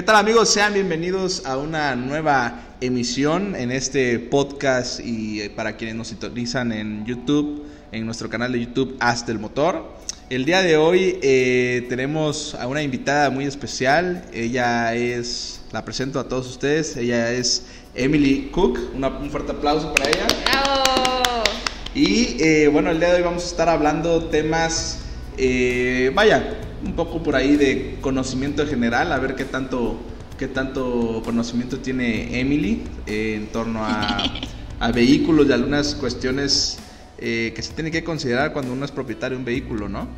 ¿Qué tal amigos? Sean bienvenidos a una nueva emisión en este podcast y eh, para quienes nos sintonizan en YouTube, en nuestro canal de YouTube Hasta el Motor. El día de hoy eh, tenemos a una invitada muy especial. Ella es, la presento a todos ustedes, ella es Emily Cook. un fuerte aplauso para ella. ¡Bravo! Y eh, bueno, el día de hoy vamos a estar hablando temas, vaya, un poco por ahí de conocimiento general, a ver qué tanto, qué tanto conocimiento tiene Emily eh, en torno a, vehículos y algunas cuestiones eh, que se tiene que considerar cuando uno es propietario de un vehículo, ¿no?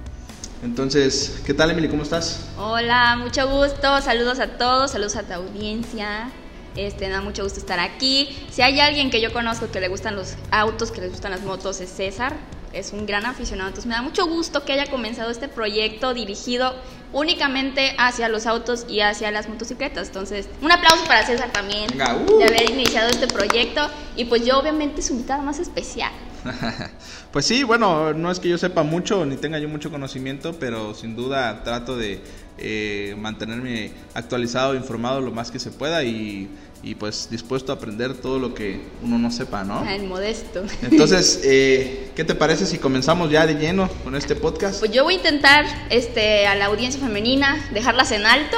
Entonces, ¿qué tal Emily? ¿Cómo estás? Hola, mucho gusto, saludos a todos, saludos a tu audiencia. Este, da mucho gusto estar aquí. Si hay alguien que yo conozco que le gustan los autos, que le gustan las motos, es César es un gran aficionado, entonces me da mucho gusto que haya comenzado este proyecto dirigido únicamente hacia los autos y hacia las motocicletas. Entonces, un aplauso para César también uh. de haber iniciado este proyecto y pues yo obviamente su invitada más especial. pues sí, bueno, no es que yo sepa mucho ni tenga yo mucho conocimiento, pero sin duda trato de eh, mantenerme actualizado, informado lo más que se pueda y y pues dispuesto a aprender todo lo que uno no sepa, ¿no? El modesto. Entonces, eh, ¿qué te parece si comenzamos ya de lleno con este podcast? Pues yo voy a intentar este, a la audiencia femenina dejarlas en alto.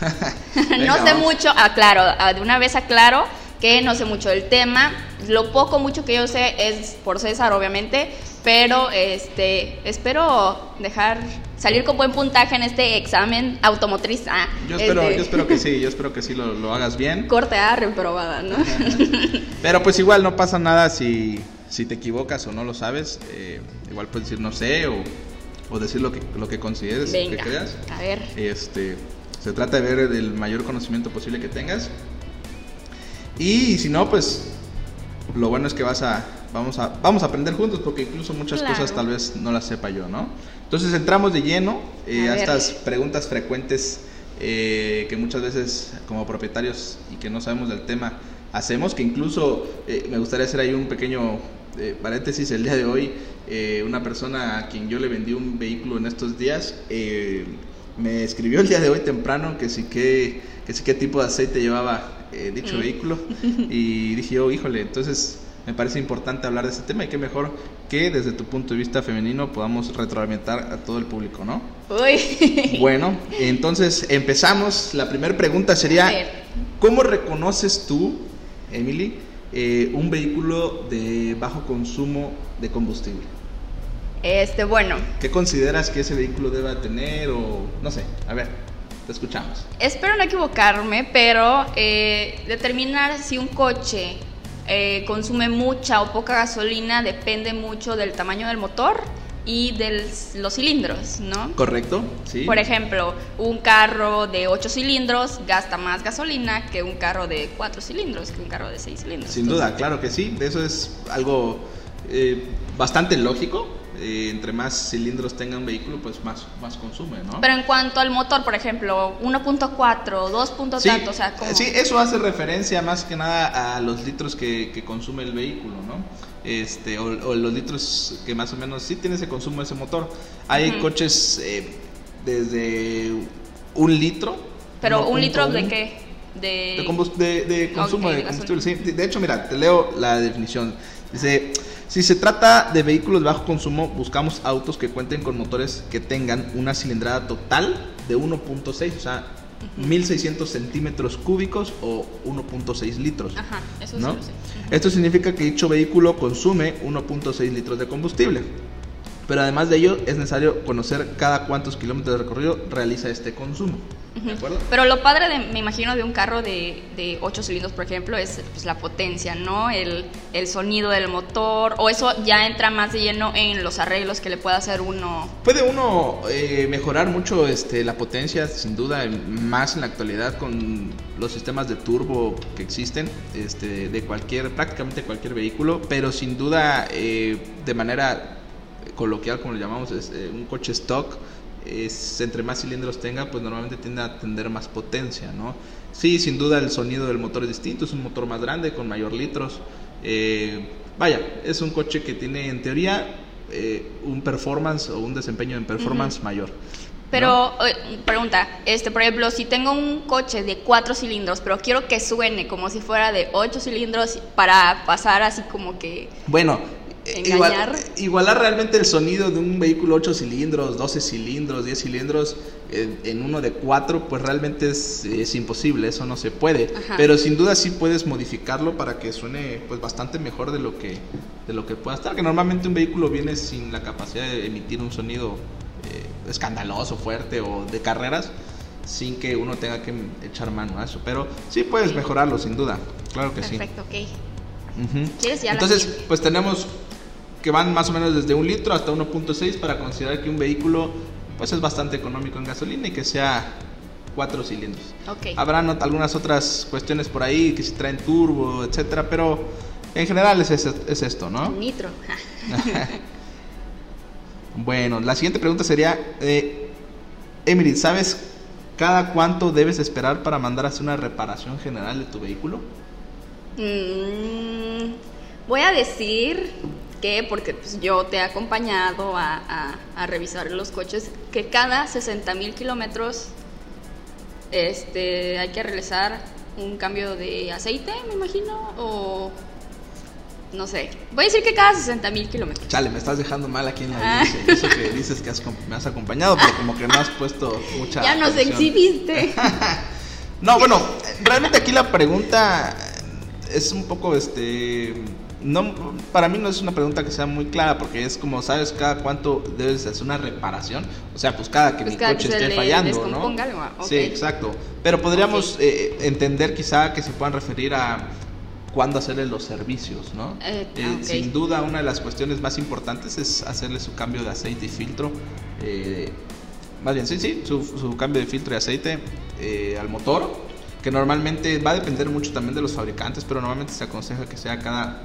no sé mucho, aclaro, de una vez aclaro que no sé mucho del tema. Lo poco, mucho que yo sé es por César, obviamente, pero este, espero dejar salir con buen puntaje en este examen automotriz. Ah, yo, espero, este. yo espero que sí, yo espero que sí lo, hagas bien. Corte A, reprobada, ¿no? Pero pues igual no pasa nada si, si te equivocas o no lo sabes. Eh, igual puedes decir no sé o, o, decir lo que, lo que consideres, Venga, que creas. A ver. Este, se trata de ver el mayor conocimiento posible que tengas. Y si no, pues lo bueno es que vas a, vamos a, vamos a aprender juntos porque incluso muchas cosas tal vez no las sepa yo, ¿no? Entonces entramos de lleno eh, a, estas preguntas frecuentes eh, que muchas veces como propietarios y que no sabemos del tema hacemos, que incluso eh, me gustaría hacer ahí un pequeño paréntesis el día de hoy, una persona a quien yo le vendí un vehículo en estos días, me escribió el día de hoy temprano que sí que, que sí qué tipo de aceite llevaba dicho mm. vehículo y dije yo, híjole, entonces me parece importante hablar de este tema y qué mejor que desde tu punto de vista femenino podamos retroalimentar a todo el público, ¿no? Uy. Bueno, entonces empezamos. La primera pregunta sería, ¿cómo reconoces tú, Emily, eh, un vehículo de bajo consumo de combustible? Este, bueno. ¿Qué consideras que ese vehículo deba tener o no sé? A ver, te escuchamos. Espero no equivocarme, pero eh, determinar si un coche eh, consume mucha o poca gasolina depende mucho del tamaño del motor y de los cilindros, ¿no? Correcto, sí. Por ejemplo, un carro de 8 cilindros gasta más gasolina que un carro de 4 cilindros, que un carro de 6 cilindros. Sin duda, claro que sí. Eso es algo eh, bastante lógico eh, entre más cilindros tenga un vehículo, pues más, más consume, ¿no? Pero en cuanto al motor, por ejemplo, 1.4, 2. tanto, o sea, ¿cómo? Sí, eso hace referencia más que nada a los litros que, consume el vehículo, ¿no? Este, o, los litros que más o menos sí tiene ese consumo ese motor. Hay coches eh, desde un litro. ¿Pero un litro de qué? De, de, consumo de combustible. Sí, de hecho, mira, te leo la definición. Dice, si se trata de vehículos de bajo consumo, buscamos autos que cuenten con motores que tengan una cilindrada total de 1.6, o sea, 1600 centímetros cúbicos o 1.6 litros. Ajá, eso ¿no? Esto significa que dicho vehículo consume 1.6 litros de combustible. Pero además de ello, es necesario conocer cada cuántos kilómetros de recorrido realiza este consumo. Pero lo padre, de, me imagino, de un carro de, de 8 cilindros, por ejemplo, es pues, la potencia, ¿no? El, el, sonido del motor, o eso ya entra más de lleno en los arreglos que le puede hacer uno. Puede uno eh, mejorar mucho este, la potencia, sin duda, más en la actualidad con los sistemas de turbo que existen este, de cualquier, prácticamente cualquier vehículo, pero sin duda, eh, de manera coloquial, como le llamamos, es, eh, un coche stock es, entre más cilindros tenga, pues normalmente tiende a tener más potencia, ¿no? Sí, sin duda el sonido del motor es distinto, es un motor más grande, con mayor litros. Eh, vaya, es un coche que tiene en teoría eh, un performance o un desempeño en performance mayor. Pero, pregunta, este, por ejemplo, si tengo un coche de cuatro cilindros, pero quiero que suene como si fuera de ocho cilindros para pasar así como que... Bueno, Igual, igualar realmente el sonido de un vehículo 8 cilindros, 12 cilindros, 10 cilindros en, uno de 4, pues realmente es, es, imposible, eso no se puede. Pero sin duda sí puedes modificarlo para que suene pues bastante mejor de lo que de lo que pueda estar. Que normalmente un vehículo viene sin la capacidad de emitir un sonido eh, escandaloso, fuerte o de carreras, sin que uno tenga que echar mano a eso. Pero sí puedes mejorarlo, sin duda. Claro que sí. Perfecto, ok. Entonces, pues tenemos que van más o menos desde un litro hasta 1.6 para considerar que un vehículo pues es bastante económico en gasolina y que sea cuatro cilindros. Okay. Habrán algunas otras cuestiones por ahí que si traen turbo, etcétera, pero en general es, es, esto, ¿no? Nitro. bueno, la siguiente pregunta sería, eh, Emily, ¿sabes cada cuánto debes esperar para mandar a hacer una reparación general de tu vehículo? Mm, voy a decir porque pues, yo te he acompañado a, revisar los coches, que cada 60 mil kilómetros este, hay que realizar un cambio de aceite, me imagino, o no sé. Voy a decir que cada 60 mil kilómetros. Chale, me estás dejando mal aquí en la ah. Eso que dices que me has acompañado, pero como que no has puesto mucha. Ya nos exhibiste. no, bueno, realmente aquí la pregunta es un poco este no, para mí no es una pregunta que sea muy clara porque es como, ¿sabes cada cuánto debes hacer una reparación? O sea, pues cada que pues mi coche esté fallando, ¿no? Ah, sí, exacto. Pero podríamos eh, entender quizá que se puedan referir a cuándo hacerle los servicios, ¿no? Eh, eh, sin duda, una de las cuestiones más importantes es hacerle su cambio de aceite y filtro. más bien, sí, sí, su, su, cambio de filtro y aceite al motor, que normalmente va a depender mucho también de los fabricantes, pero normalmente se aconseja que sea cada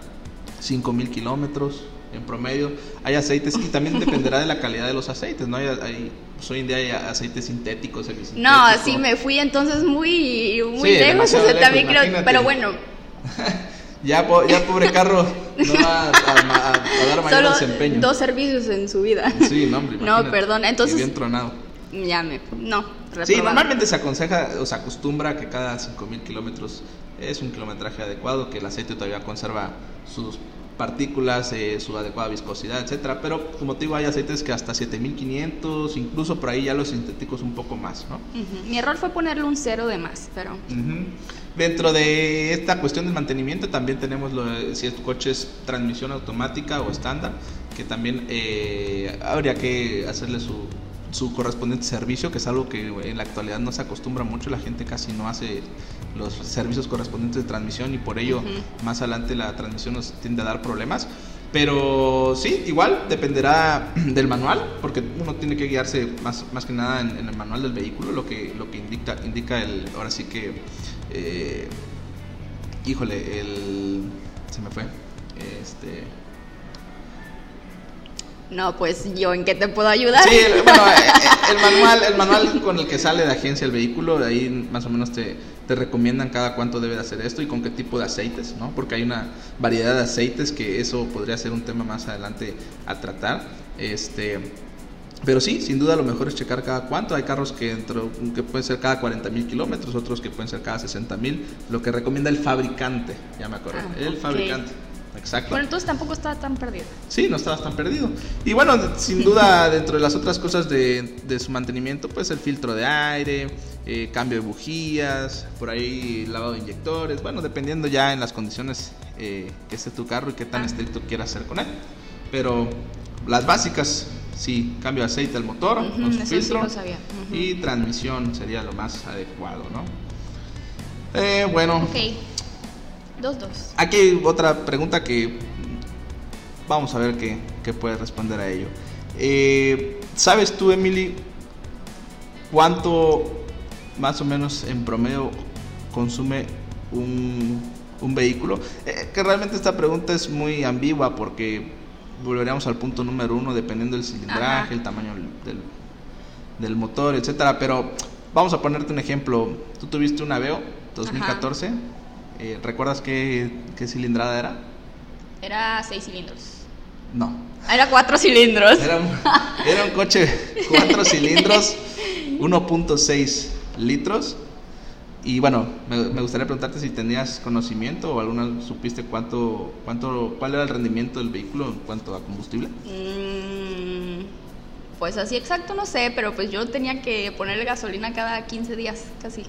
5000 kilómetros en promedio. Hay aceites y también dependerá de la calidad de los aceites, ¿no? Hay, hay pues, hoy en día hay aceites sintéticos, No, sí, me fui entonces muy, muy lejos, también creo, pero bueno. ya, ya pobre carro no va a, dar mayor Solo desempeño. dos servicios en su vida. Sí, no, hombre, No, perdón, entonces... Bien tronado. Ya me... No, Sí, normalmente se aconseja o se acostumbra que cada 5000 kilómetros es un kilometraje adecuado, que el aceite todavía conserva sus partículas, eh, su adecuada viscosidad, etcétera, pero como te digo, hay aceites que hasta 7500, incluso por ahí ya los sintéticos un poco más, ¿no? Mi error fue ponerle un cero de más, pero... Dentro de esta cuestión del mantenimiento también tenemos lo, si tu coche es transmisión automática o estándar, que también eh, habría que hacerle su su correspondiente servicio, que es algo que en la actualidad no se acostumbra mucho, la gente casi no hace los servicios correspondientes de transmisión y por ello más adelante la transmisión nos tiende a dar problemas. Pero sí, igual dependerá del manual, porque uno tiene que guiarse más, más que nada en, el manual del vehículo, lo que, lo que indica, indica el, ahora sí que, eh, híjole, el, se me fue, este, no, pues yo en qué te puedo ayudar. Sí, el, bueno, eh, eh, el, manual, el manual con el que sale de agencia el vehículo, ahí más o menos te, te recomiendan cada cuánto debe de hacer esto y con qué tipo de aceites, ¿no? Porque hay una variedad de aceites que eso podría ser un tema más adelante a tratar. Este, pero sí, sin duda lo mejor es checar cada cuánto. Hay carros que, dentro, que pueden ser cada 40 mil kilómetros, otros que pueden ser cada 60 mil. Lo que recomienda el fabricante, ya me acuerdo, ah, el fabricante. Exacto. Bueno, entonces tampoco estaba tan perdido. Sí, no estabas tan perdido. Y bueno, sin duda, dentro de las otras cosas de, de su mantenimiento, pues el filtro de aire, eh, cambio de bujías, por ahí lavado de inyectores, bueno, dependiendo ya en las condiciones eh, que esté tu carro y qué tan ah. estricto quieras hacer con él. Pero las básicas, sí, cambio de aceite al motor, su filtro y transmisión sería lo más adecuado, ¿no? Eh, bueno. Ok. Dos, dos. Aquí hay otra pregunta que vamos a ver qué, qué puedes responder a ello. Eh, ¿Sabes tú, Emily, cuánto más o menos en promedio consume un, un vehículo? Eh, que realmente esta pregunta es muy ambigua porque volveríamos al punto número uno, dependiendo del cilindraje, el tamaño del, del, motor, etcétera. Pero vamos a ponerte un ejemplo. Tú tuviste un Aveo 2014. Eh, ¿Recuerdas qué, qué, cilindrada era? Era seis cilindros. No. Era cuatro cilindros. Era un, era un coche cuatro cilindros 1.6 litros. Y bueno, me, me, gustaría preguntarte si tenías conocimiento o alguna supiste cuánto, cuánto, cuál era el rendimiento del vehículo en cuanto a combustible. Mm, pues así exacto no sé, pero pues yo tenía que ponerle gasolina cada 15 días, casi.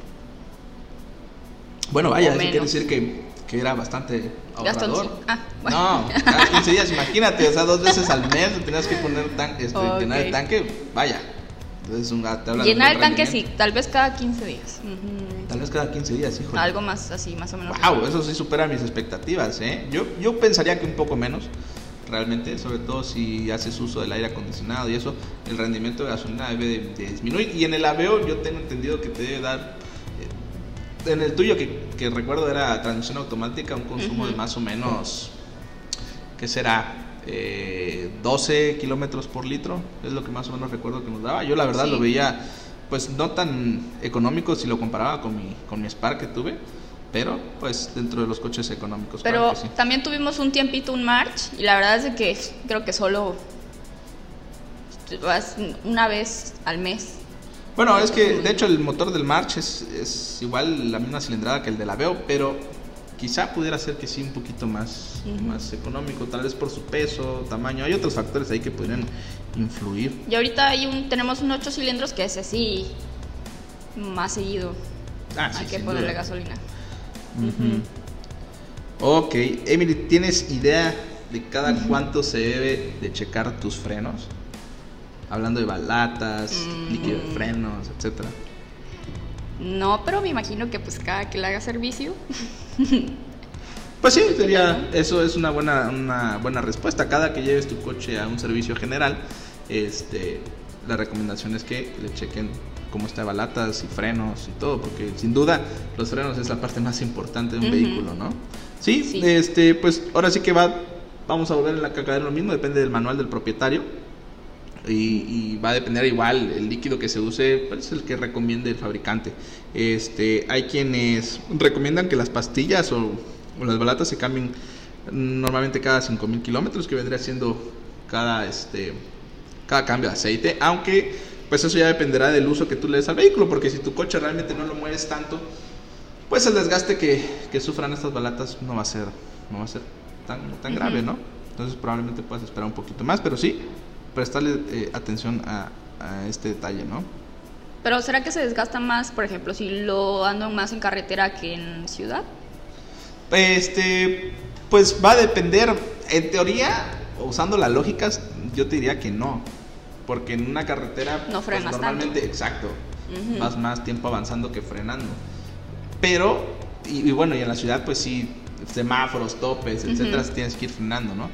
Bueno, vaya, eso quiere decir que, que era bastante ahorrador. Ah, bueno. No, cada 15 días, imagínate, o sea, dos veces al mes tenías que poner tan, este, llenar el tanque, vaya. Entonces, un, te Llenar el tanque sí, tal vez cada 15 días. Tal vez cada 15 días, hijo. Algo más así, más o menos. Wow, eso sí supera mis expectativas, ¿eh? Yo, yo pensaría que un poco menos, realmente, sobre todo si haces uso del aire acondicionado y eso, el rendimiento de gasolina debe de, de disminuir. Y en el aveo yo tengo entendido que te debe dar, en el tuyo que, que recuerdo era transmisión automática, un consumo de más o menos, ¿qué será? Eh, 12 kilómetros por litro, es lo que más o menos recuerdo que nos daba. Yo la verdad Sí. lo veía pues no tan económico si lo comparaba con mi, con mi Spark que tuve, pero pues dentro de los coches económicos. Pero claro que sí. también tuvimos un tiempito un March y la verdad es que creo que solo vas una vez al mes. Bueno, es que de hecho el motor del March es, es igual la misma cilindrada que el del Aveo, pero quizá pudiera ser que sí un poquito más, más económico, tal vez por su peso, tamaño. Hay otros factores ahí que podrían influir. Y ahorita hay un, tenemos un 8 cilindros que ese sí más seguido Ah, sí, hay que ponerle duda. gasolina. Ujú. Ok, Emily, ¿tienes idea de cada cuánto se debe de checar tus frenos? Hablando de balatas, Mm. líquido de frenos, etcétera. No, pero me imagino que pues cada que le haga servicio. Pues sí, sería, eso es una buena, una buena respuesta. Cada que lleves tu coche a un servicio general, este, la recomendación es que le chequen cómo está de balatas y frenos y todo, porque sin duda los frenos es la parte más importante de un vehículo, ¿no? Sí, Sí. este, pues ahora sí que va, vamos a volver en la caca de lo mismo, depende del manual del propietario. Y, y va a depender igual el líquido que se use, pues, es el que recomiende el fabricante. Este, hay quienes recomiendan que las pastillas o, o las balatas se cambien normalmente cada 5000 kilómetros, que vendría siendo cada, este, cada cambio de aceite, aunque pues eso ya dependerá del uso que tú le des al vehículo, porque si tu coche realmente no lo mueves tanto, pues el desgaste que, que sufran estas balatas no va a ser, no va a ser tan, tan grave, ¿no? Entonces probablemente puedas esperar un poquito más, pero sí, prestarle eh, atención a, a este detalle, ¿no? Pero ¿será que se desgasta más, por ejemplo, si lo ando más en carretera que en ciudad? Este, pues va a depender, en teoría, usando las lógicas, yo te diría que no, porque en una carretera No pues, frenas normalmente, exacto, vas más tiempo avanzando que frenando. Pero, y, y bueno, y en la ciudad, pues sí, semáforos, topes, etcétera, Ujú. tienes que ir frenando, ¿no?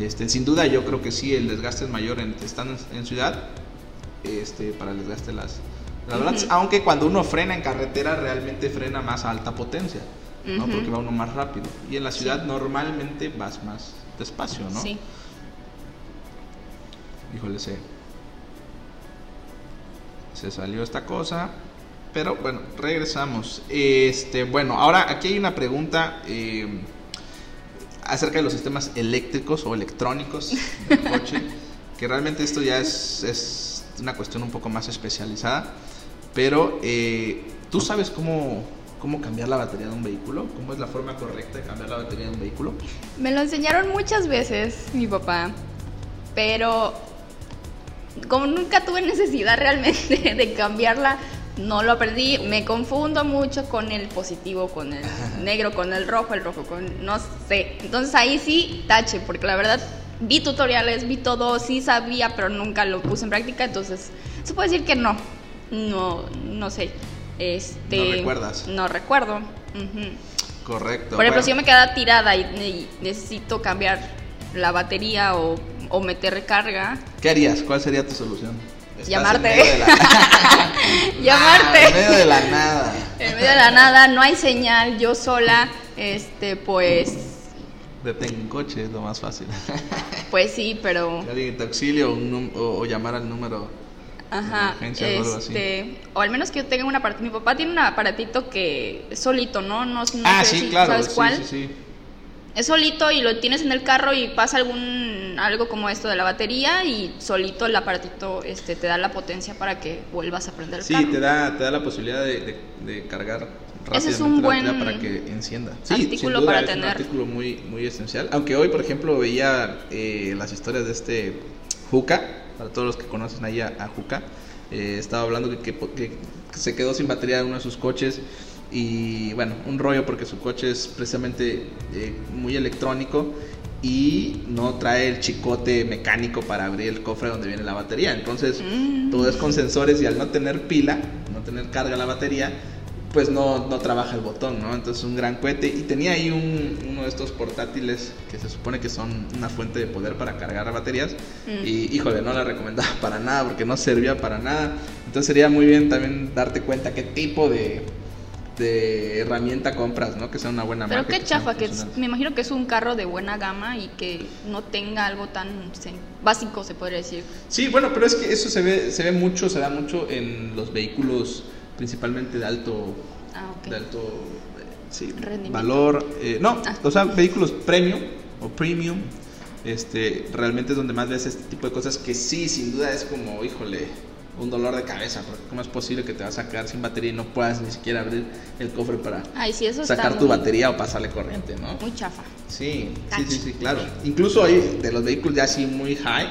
Este, sin duda, yo creo que sí, el desgaste es mayor en, estando en, ciudad este, para el desgaste de las, las balatas. Ujú. Aunque cuando uno frena en carretera, realmente frena más a alta potencia, ¿no? Porque va uno más rápido. Y en la ciudad, Sí. normalmente vas más despacio, ¿no? Sí. Híjole, se, se salió esta cosa. Pero bueno, regresamos. Este, bueno, ahora aquí hay una pregunta eh, acerca de los sistemas eléctricos o electrónicos del coche. que realmente esto ya es, es una cuestión un poco más especializada. Pero, eh, ¿tú sabes cómo, cómo cambiar la batería de un vehículo? ¿Cómo es la forma correcta de cambiar la batería de un vehículo? Me lo enseñaron muchas veces mi papá, pero como nunca tuve necesidad realmente de cambiarla, no lo aprendí. Me confundo mucho con el positivo, con el negro, con el rojo, el rojo con no sé. Entonces ahí sí tache, porque la verdad vi tutoriales, vi todo, sí sabía, pero nunca lo puse en práctica, entonces se puede decir que no. No, no sé. Este, ¿No recuerdas? No recuerdo. Correcto. Por ejemplo, Bueno. si yo me queda tirada y, y necesito cambiar la batería o, o meter recarga, ¿Qué harías? ¿Cuál sería tu solución? Estás Llamarte. En medio de la... llamarte. Ah, en medio de la nada. en medio de la nada, no hay señal, yo sola, este, pues, Detén un coche, es lo más fácil. pues sí, pero, alguien te auxilie o, llamar al número. ajá, emergencias o algo así. este, o al menos que yo tenga un aparatito, mi papá tiene un aparatito que solito, ¿no? No, no ah, sé sí, si claro. sabes sí, cuál. sí, sí. Es solito y lo tienes en el carro y pasa algún algo como esto de la batería y solito el aparatito este te da la potencia para que vuelvas a prender el sí, carro. Te da, te da la posibilidad de, de, cargar Ese es un buen para que encienda. Sí, artículo para es tener. un artículo muy, muy esencial. Aunque hoy, por ejemplo, veía eh, las historias de este Juca, para todos los que conocen ahí a, a Juca, eh, estaba hablando que, que, que se quedó sin batería en uno de sus coches y bueno, un rollo porque su coche es precisamente eh, muy electrónico y no trae el chicote mecánico para abrir el cofre donde viene la batería. Entonces, mm. todo es con sensores y al no tener pila, no tener carga la batería, pues no, no trabaja el botón, ¿no? Entonces, un gran cohete. Y tenía ahí un, uno de estos portátiles que se supone que son una fuente de poder para cargar baterías. Mm. Y, híjole, no la recomendaba para nada porque no servía para nada. Entonces, sería muy bien también darte cuenta qué tipo de de herramienta compras, ¿no? Que sea una buena Pero qué chafa, que me imagino que es un carro de buena gama y que no tenga algo tan básico, se podría decir. Sí, bueno, pero es que eso se ve, se ve mucho, se da mucho en los vehículos principalmente de alto, ah, de alto sí, valor. Eh, no, ah. o sea, vehículos premium o premium. Este, realmente es donde más ves este tipo de cosas que sí, sin duda es como, híjole, un dolor de cabeza, porque cómo es posible que te vas a quedar sin batería y no puedas ni siquiera abrir el cofre para sacar tu batería o pasarle corriente, ¿no? Muy chafa. Sí, sí, sí, sí, claro. Incluso hay de los vehículos ya así muy high,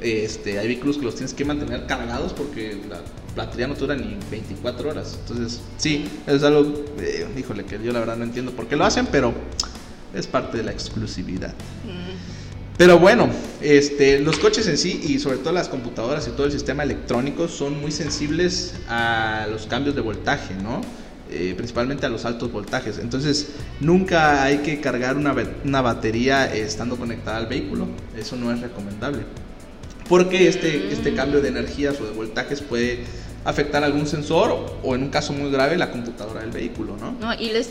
este, hay vehículos que los tienes que mantener cargados porque la batería no dura ni 24 horas. Entonces, sí, es algo, eh, híjole, que yo la verdad no entiendo por qué lo hacen, pero es parte de la exclusividad. Pero bueno, este, los coches en sí y sobre todo las computadoras y todo el sistema electrónico son muy sensibles a los cambios de voltaje, ¿no? Eh, principalmente a los altos voltajes. Entonces, nunca hay que cargar una, una batería estando conectada al vehículo. Eso no es recomendable. Porque este, este cambio de energías o de voltajes puede afectar algún sensor o en un caso muy grave la computadora del vehículo, ¿no? No, y les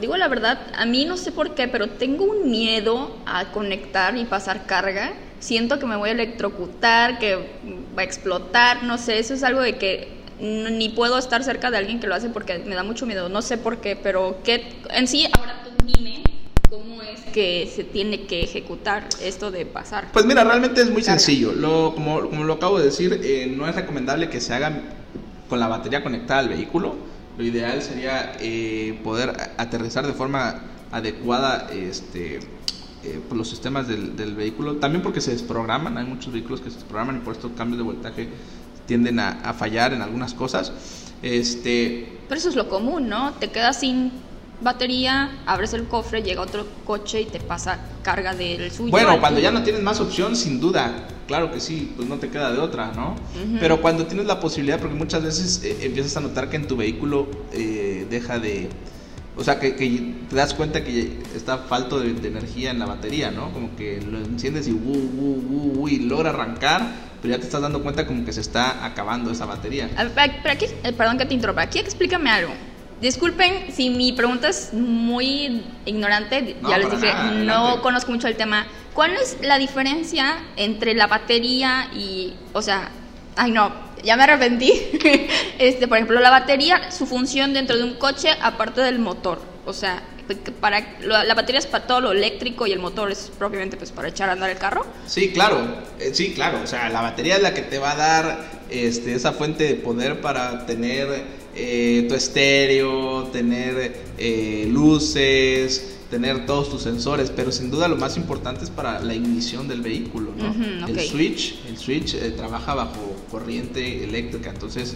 digo la verdad, a mí no sé por qué, pero tengo un miedo a conectar y pasar carga. Siento que me voy a electrocutar, que va a explotar, no sé, eso es algo de que ni puedo estar cerca de alguien que lo hace porque me da mucho miedo, no sé por qué, pero que en sí ahora tú dime cómo es que se tiene que ejecutar esto de pasar. Pues mira, realmente es muy sencillo, lo, como, como, lo acabo de decir, eh, no es recomendable que se haga con la batería conectada al vehículo, lo ideal sería eh, poder aterrizar de forma adecuada este, eh, pues, los sistemas del, del, vehículo. También porque se desprograman, hay muchos vehículos que se desprograman y por esto cambios de voltaje tienden a, a fallar en algunas cosas. Este, Pero eso es lo común, ¿no? Te quedas sin batería, abres el cofre, llega otro coche y te pasa carga del suyo. Bueno, cuando ya no tienes más opción, sin duda, claro que sí, pues no te queda de otra, ¿no? Pero cuando tienes la posibilidad, porque muchas veces eh, empiezas a notar que en tu vehículo eh, deja de... O sea, que, te das cuenta que está falto de, energía en la batería, ¿no? Como que lo enciendes y, uh, uh, y logra arrancar, pero ya te estás dando cuenta como que se está acabando esa batería. pero aquí, eh, perdón que te interrumpa, aquí explícame algo. Disculpen si mi pregunta es muy ignorante, ya les dije, no conozco mucho el tema. ¿Cuál es la diferencia entre la batería y, o sea, ay no, ya me arrepentí. este, por ejemplo, la batería, su función dentro de un coche aparte del motor, o sea, para la batería es para todo lo eléctrico y el motor es propiamente pues para echar a andar el carro. Sí, claro, eh, sí, claro, o sea, la batería es la que te va a dar este, esa fuente de poder para tener eh, tu estéreo, tener eh, luces, tener todos tus sensores, pero sin duda lo más importante es para la ignición del vehículo, ¿no? El switch, el switch trabaja bajo corriente eléctrica, entonces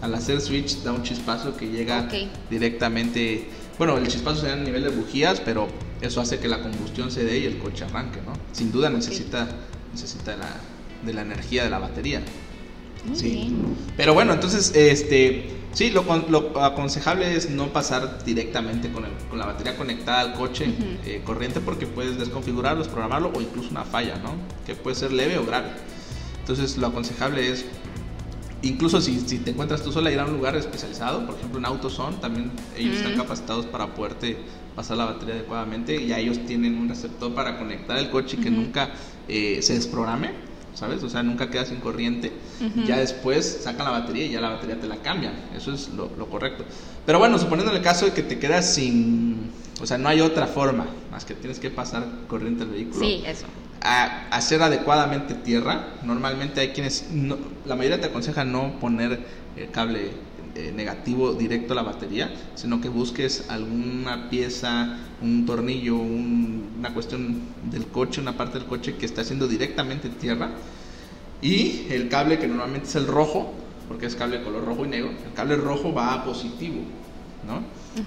al hacer switch da un chispazo que llega directamente bueno, el chispazo se da a nivel de bujías, pero eso hace que la combustión se dé y el coche arranque, ¿no? Sin duda necesita, necesita la, de la energía de la batería. sí. Pero bueno, entonces, este, sí, lo, lo, aconsejable es no pasar directamente con, el, con la batería conectada al coche eh, corriente porque puedes desconfigurarlo, programarlo o incluso una falla, ¿no? Que puede ser leve o grave. Entonces, lo aconsejable es incluso si, si, te encuentras tú sola, ir a un lugar especializado, por ejemplo en AutoZone, también ellos están capacitados para poderte pasar la batería adecuadamente y ya ellos tienen un receptor para conectar el coche y que nunca eh, se desprograme. ¿Sabes? O sea, nunca queda sin corriente. Ya después sacan la batería y ya la batería te la cambian. Eso es lo, correcto. Pero bueno, suponiendo el caso de que te quedas sin... O sea, no hay otra forma más que tienes que pasar corriente al vehículo. Sí, eso. A hacer adecuadamente tierra. Normalmente hay quienes... la mayoría te aconseja no poner el cable eh, negativo directo a la batería, sino que busques alguna pieza, un tornillo, una cuestión del coche, una parte del coche que está haciendo directamente tierra. Y el cable que normalmente es el rojo, porque es cable de color rojo y negro, el cable rojo va a positivo, ¿no?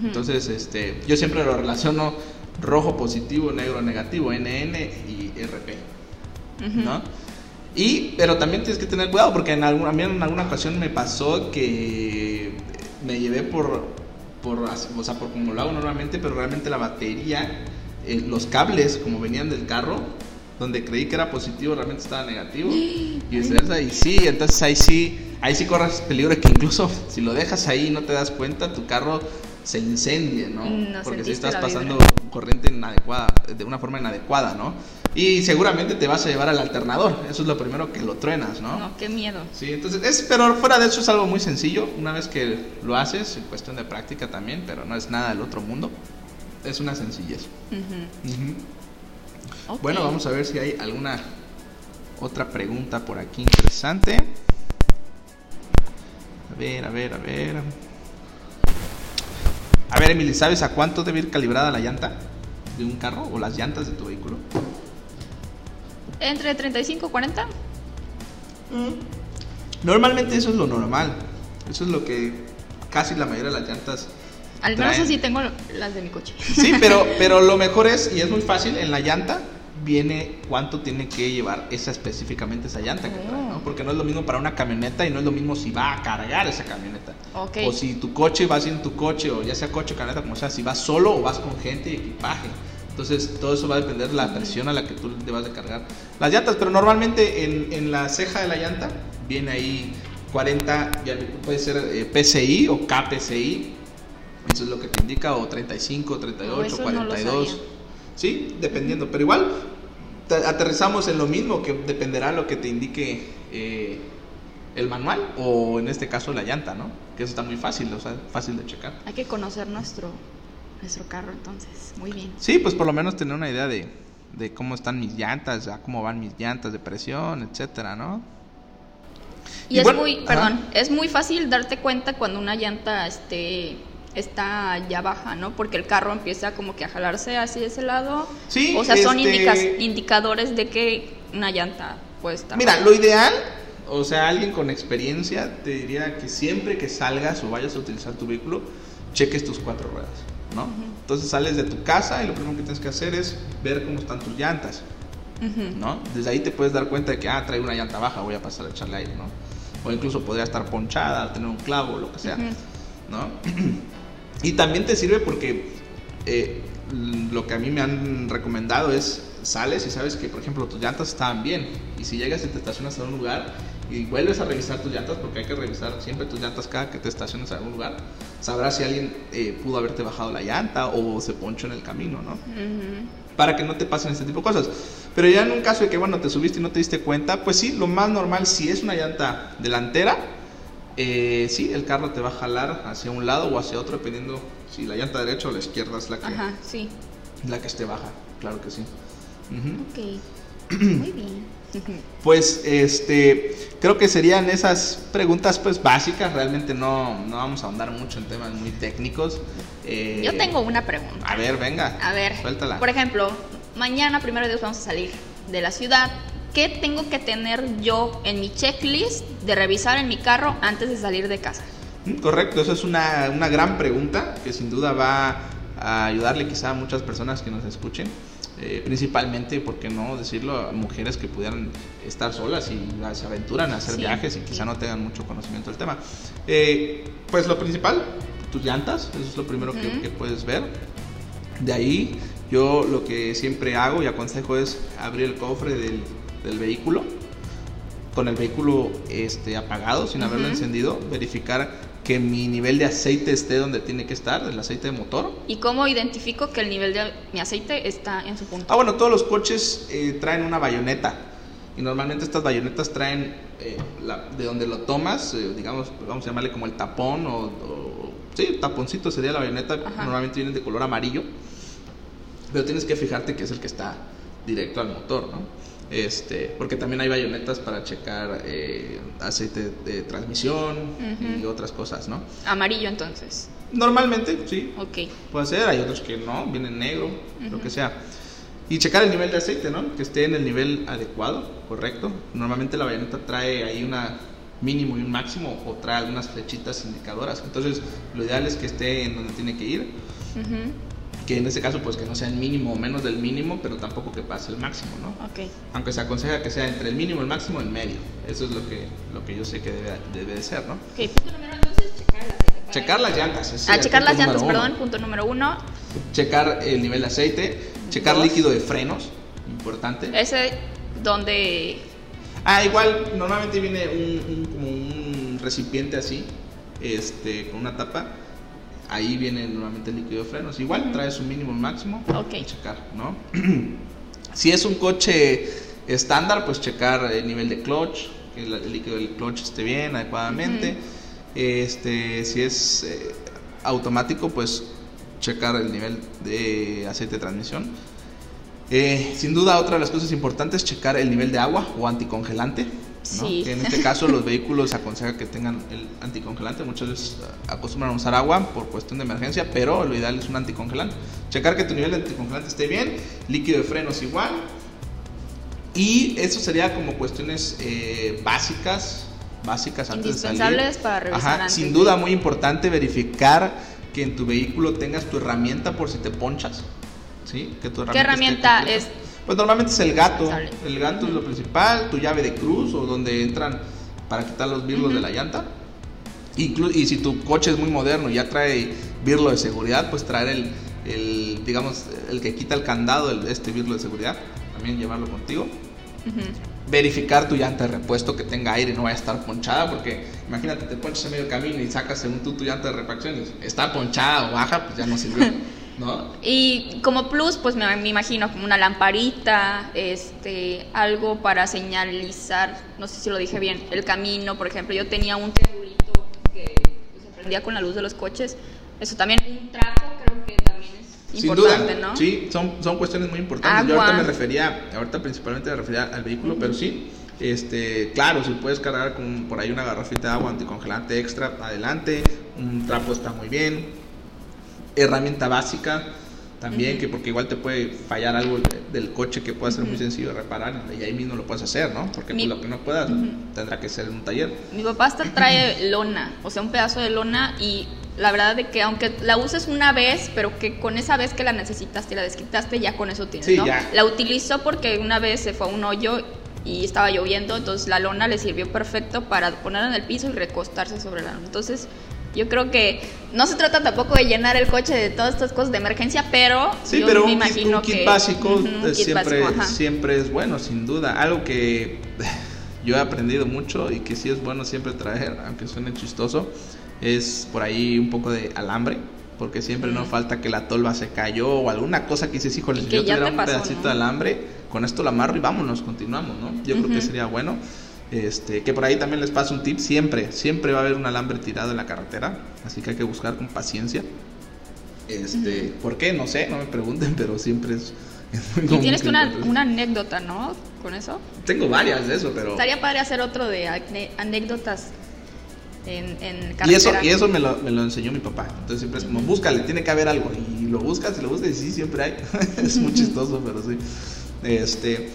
Entonces, este, yo siempre lo relaciono rojo positivo, negro negativo, NN y RP, ¿no? Y, pero también tienes que tener cuidado porque en alguna, a mí en alguna ocasión me pasó que me llevé por, por, o sea, por como lo hago normalmente, pero realmente la batería, eh, los cables como venían del carro, donde creí que era positivo, realmente estaba negativo. Y viceversa, y sí, entonces ahí sí, ahí sí corres peligro de que incluso si lo dejas ahí y no te das cuenta, tu carro se incendie, ¿no? Porque si estás pasando corriente inadecuada, de una forma inadecuada, ¿no? Y seguramente te vas a llevar al alternador, eso es lo primero que lo truenas, ¿no? No, qué miedo. Sí, entonces, es, pero fuera de eso es algo muy sencillo, una vez que lo haces, en cuestión de práctica también, pero no es nada del otro mundo, es una sencillez. Bueno, vamos a ver si hay alguna otra pregunta por aquí interesante. A ver, a ver, a ver. A ver, Emily, ¿sabes a cuánto debe ir calibrada la llanta de un carro o las llantas de tu vehículo? Entre 35 y 40. Normalmente eso es lo normal. Eso es lo que casi la mayoría de las llantas. Al menos así tengo las de mi coche. Sí, pero, pero lo mejor es, y es muy fácil, en la llanta viene cuánto tiene que llevar esa específicamente esa llanta que trae, ¿no? Oh. Porque no es lo mismo para una camioneta y no es lo mismo si va a cargar esa camioneta. O si tu coche va en tu coche, o ya sea coche o camioneta, como sea, si vas solo o vas con gente y equipaje. Entonces todo eso va a depender de la presión a la que tú debas de cargar las llantas, pero normalmente en, en la ceja de la llanta viene ahí 40, puede ser eh, PCI o KPCI, eso es lo que te indica, o 35, 38, 42. Sí, dependiendo, pero igual aterrizamos en lo mismo, que dependerá lo que te indique eh, el manual o en este caso la llanta, ¿no? Que eso está muy fácil, o sea, fácil de checar. Hay que conocer nuestro, nuestro carro entonces, muy bien. Sí, pues por lo menos tener una idea de, de cómo están mis llantas, ya cómo van mis llantas de presión, etcétera, ¿no? Y, es muy, perdón, es muy fácil darte cuenta cuando una llanta esté está ya baja, ¿no? Porque el carro empieza como que a jalarse hacia ese lado. Sí. O sea, son este indicadores de que una llanta puede estar. Mira, lo ideal, o sea, alguien con experiencia te diría que siempre que salgas o vayas a utilizar tu vehículo, cheques tus cuatro ruedas, ¿no? Entonces sales de tu casa y lo primero que tienes que hacer es ver cómo están tus llantas, ¿no? Desde ahí te puedes dar cuenta de que, ah, trae una llanta baja, voy a pasar a echarle aire, ¿no? O incluso podría estar ponchada, tener un clavo, lo que sea, ¿no? Y también te sirve porque eh, lo que a mí me han recomendado es sales y sabes que, por ejemplo, tus llantas estaban bien. Y si llegas y te estacionas a un lugar y vuelves a revisar tus llantas, porque hay que revisar siempre tus llantas cada que te estaciones a algún lugar, sabrás si alguien eh, pudo haberte bajado la llanta o se ponchó en el camino, ¿no? Para que no te pasen este tipo de cosas. Pero ya en un caso de que, bueno, te subiste y no te diste cuenta, pues sí, lo más normal, si es una llanta delantera, eh, sí, el carro te va a jalar hacia un lado o hacia otro, dependiendo si la llanta derecha o la izquierda es la que, sí. la que esté baja, claro que sí. Ok, muy bien. Pues este, creo que serían esas preguntas pues básicas, realmente no, no vamos a ahondar mucho en temas muy técnicos. Eh, Yo tengo una pregunta. A ver, venga. A ver, suéltala. Por ejemplo, mañana, primero de Dios, vamos a salir de la ciudad ¿qué tengo que tener yo en mi checklist de revisar en mi carro antes de salir de casa? Mm, correcto, esa es una, gran pregunta que sin duda va a ayudarle quizá a muchas personas que nos escuchen. Eh, principalmente, ¿por qué no decirlo? A mujeres que pudieran estar solas y se aventuran a hacer viajes y quizá no tengan mucho conocimiento del tema. Eh, pues lo principal, tus llantas, eso es lo primero que, que, puedes ver. De ahí, yo lo que siempre hago y aconsejo es abrir el cofre del, del vehículo, con el vehículo este, apagado, sin haberlo encendido, verificar que mi nivel de aceite esté donde tiene que estar, el aceite de motor. ¿Y cómo identifico que el nivel de mi aceite está en su punto? Ah, bueno, todos los coches eh, traen una bayoneta. Y normalmente estas bayonetas traen, eh, la, de donde lo tomas, eh, digamos, vamos a llamarle como el tapón o, o sí, taponcito sería la bayoneta, normalmente vienen de color amarillo, pero tienes que fijarte que es el que está directo al motor, ¿no? Este, porque también hay bayonetas para checar eh, aceite de transmisión y otras cosas, ¿no? Amarillo entonces. Normalmente, sí. Ok. Puede ser, hay otros que no, vienen negro, lo que sea. Y checar el nivel de aceite, ¿no? Que esté en el nivel adecuado, correcto. Normalmente la bayoneta trae ahí una mínimo y un máximo o trae algunas flechitas indicadoras. Entonces, lo ideal es que esté en donde tiene que ir. Que en ese caso, pues que no sea el mínimo o menos del mínimo, pero tampoco que pase el máximo, ¿no? Ok. Aunque se aconseja que sea entre el mínimo y el máximo en medio. Eso es lo que, lo que yo sé que debe, debe de ser, ¿no? Ok, punto número entonces, checar aceite. Checar las llantas. Ah, es el checar las llantas, perdón, uno. punto número uno. Checar el nivel de aceite. Checar Dos. líquido de frenos, importante. Ese donde Ah, igual, normalmente viene un, un- como un recipiente así, este, con una tapa. Ahí viene normalmente el líquido de frenos. Igual trae su mínimo y máximo. Ok. checar, ¿no? si es un coche estándar, pues checar el nivel de clutch, que el, el líquido del clutch esté bien, adecuadamente. Este, si es eh, automático, pues checar el nivel de aceite de transmisión. Eh, sin duda, otra de las cosas importantes es checar el nivel de agua o anticongelante. ¿No? Sí. Que en este caso, los vehículos aconseja que tengan el anticongelante. Muchas veces eh, acostumbran a usar agua por cuestión de emergencia, pero lo ideal es un anticongelante. Checar que tu nivel de anticongelante esté bien, líquido de frenos igual. Y eso sería como cuestiones eh, básicas, básicas antes de salir. Indispensables para revisar Ajá, antes sin de- duda muy importante verificar que en tu vehículo tengas tu herramienta por si te ponchas. ¿Sí? Que tu ¿Qué herramienta es? Pues normalmente es el gato. El gato es lo principal, tu llave de cruz o donde entran para quitar los birlos de la llanta. Inclu- y si tu coche es muy moderno y ya trae birlo de seguridad, pues traer el, el, digamos, el que quita el candado, el, este birlo de seguridad, también llevarlo contigo. Ujú. Verificar tu llanta de repuesto que tenga aire y no vaya a estar ponchada, porque imagínate, te ponchas en medio camino y sacas según tú tu llanta de refacción y está ponchada o baja, pues ya no sirvió, ¿no? Y como plus, pues me, me imagino como una lamparita, este, algo para señalizar, no sé si lo dije bien, el camino, por ejemplo, yo tenía un triangulito que pues, se prendía con la luz de los coches, eso también, un trapo creo que también es Sin importante, duda, ¿no? sí, son, son cuestiones muy importantes. Yo ahorita me refería, ahorita principalmente me refería al vehículo, pero sí, este, claro, si puedes cargar con por ahí una garrafita de agua anticongelante extra, adelante, un trapo está muy bien, herramienta básica también, que porque igual te puede fallar algo de- del coche que puede ser muy sencillo de reparar y ahí mismo lo puedes hacer, ¿no? Porque Mi- pues, lo que no puedas tendrá que ser en un taller. Mi papá hasta trae lona, o sea, un pedazo de lona y la verdad de que aunque la uses una vez, pero que con esa vez que la necesitaste y la desquitaste, ya con eso tienes, Sí, ¿no? ya. La utilizó porque una vez se fue a un hoyo y estaba lloviendo, entonces la lona le sirvió perfecto para ponerla en el piso y recostarse sobre la lona. Entonces, yo creo que no se trata tampoco de llenar el coche de todas estas cosas de emergencia, pero Sí, yo pero me un kit, imagino un kit que básico Ujú, un eh, kit siempre, básico, siempre es bueno, sin duda. Algo que yo he aprendido mucho y que sí es bueno siempre traer, aunque suene chistoso, es por ahí un poco de alambre. Porque siempre no falta que la tolva se cayó o alguna cosa que dices, híjole, si yo tuviera te un pasó, pedacito ¿no? de alambre, con esto lo amarro y vámonos, continuamos, ¿no? Yo creo que sería bueno. Este, que por ahí también les paso un tip, siempre, siempre va a haber un alambre tirado en la carretera, así que hay que buscar con paciencia. Este, ¿por qué? No sé, no me pregunten, pero siempre es, es muy Y tienes que una, anécdota, ¿no? Con eso. Tengo varias de eso, pero Estaría padre hacer otro de anécdotas en, en y eso, y eso me lo, me lo enseñó mi papá. Entonces siempre es como, búscale, tiene que haber algo. Y lo buscas y lo buscas y sí, siempre hay. es muy chistoso, pero sí. Este,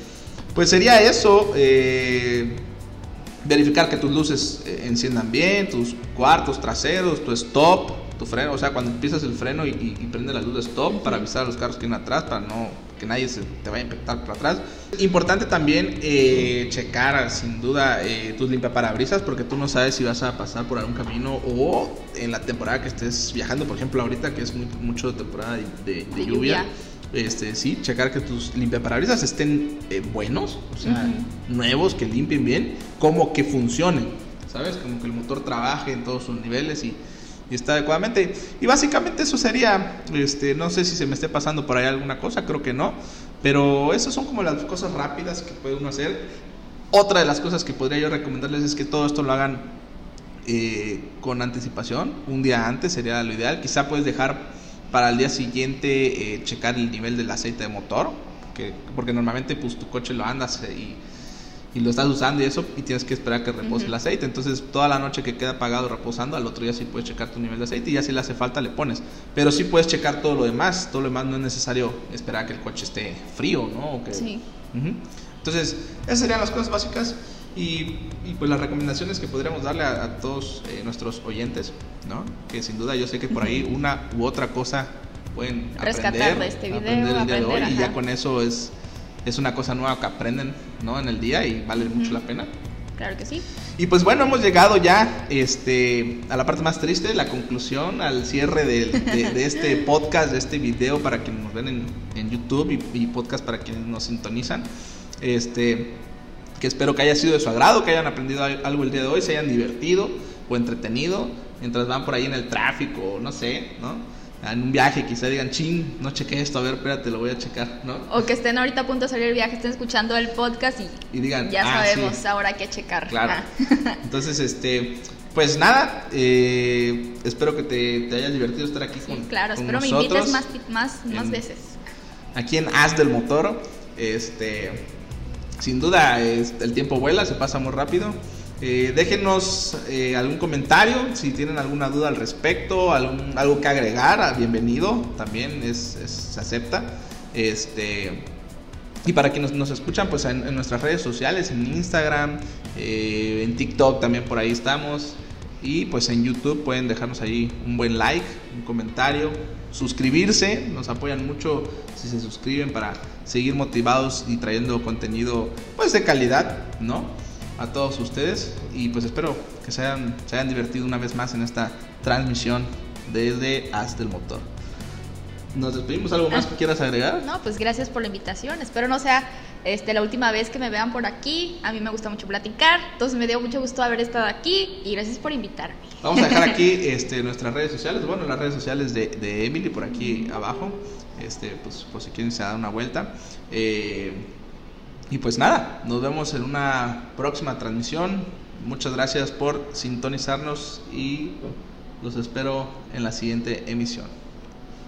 pues sería eso. eh, verificar que tus luces eh, enciendan bien, tus cuartos traseros, tu stop, tu freno. O sea, cuando pisas el freno y, y- y prende la luz de stop para avisar a los carros que vienen atrás, para no que nadie se te vaya a impactar por atrás. Importante también eh, checar, sin duda, eh, tus limpiaparabrisas, porque tú no sabes si vas a pasar por algún camino o en la temporada que estés viajando, por ejemplo, ahorita que es muy, mucho temporada de, de- de De lluvia. lluvia. Este, sí, checar que tus limpiaparabrisas estén eh, buenos, o sea, nuevos, que limpien bien, como que funcionen, ¿sabes? Como que el motor trabaje en todos sus niveles y, y está adecuadamente. Y básicamente eso sería, este, no sé si se me esté pasando por ahí alguna cosa, creo que no, pero esas son como las cosas rápidas que puede uno hacer. Otra de las cosas que podría yo recomendarles es que todo esto lo hagan eh, con anticipación, un día antes sería lo ideal. Quizá puedes dejar para el día siguiente eh, checar el nivel del aceite de motor, que, porque normalmente pues tu coche lo andas eh, y y lo estás usando y eso, y tienes que esperar que repose el aceite. Entonces, toda la noche que queda apagado reposando, al otro día sí puedes checar tu nivel de aceite y ya si le hace falta le pones. Pero sí puedes checar todo lo demás. Todo lo demás no es necesario esperar que el coche esté frío, ¿no? Sí. Entonces, esas serían las cosas básicas y, y pues las recomendaciones que podríamos darle a, todos eh, nuestros oyentes, ¿no? Que sin duda yo sé que por ahí una u otra cosa pueden Rescatar de este video, aprender, de hoy y ya con eso es es una cosa nueva que aprenden ¿no? en el día y vale mucho la pena. Claro que sí. Y pues bueno, hemos llegado ya este, a la parte más triste, la conclusión, al cierre de, este podcast, de este video para quienes nos ven en, en YouTube y, podcast para quienes nos sintonizan. Este, que espero que haya sido de su agrado, que hayan aprendido algo el día de hoy, se hayan divertido o entretenido mientras van por ahí en el tráfico, no sé, ¿no? en un viaje quizá digan, ching, no chequé esto, a ver, espérate, lo voy a checar, ¿no? O que estén ahorita a punto de salir el viaje, estén escuchando el podcast y, digan, ya ah, sabemos ahora qué checar. Claro. Entonces, este, pues nada, eh, espero que te, te, hayas divertido estar aquí con, claro, espero me invites más, más, más veces. Aquí en As del Motor, este, sin duda, el tiempo vuela, se pasa muy rápido. Eh, déjenos eh, algún comentario si tienen alguna duda al respecto, algún, algo que agregar, bienvenido, también se acepta. Este, y para quienes nos escuchan, pues en, nuestras redes sociales, en Instagram, eh, en TikTok también por ahí estamos. Y pues en YouTube pueden dejarnos ahí un buen like, un comentario, suscribirse, nos apoyan mucho si se suscriben para seguir motivados y trayendo contenido pues de calidad, ¿no? a todos ustedes y pues espero que se hayan, se hayan divertido una vez más en esta transmisión desde Hasta el Motor. ¿Nos despedimos? ¿Algo más que quieras agregar? No, pues gracias por la invitación. Espero no sea este, la última vez que me vean por aquí. A mí me gusta mucho platicar, entonces me dio mucho gusto haber estado aquí y gracias por invitarme. Vamos a dejar aquí este, nuestras redes sociales, bueno, las redes sociales de, de Emily por aquí abajo, este, pues por si quieren se dar una vuelta. Eh, y pues nada, nos vemos en una próxima transmisión. Muchas gracias por sintonizarnos y los espero en la siguiente emisión.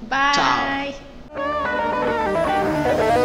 Bye. Chao.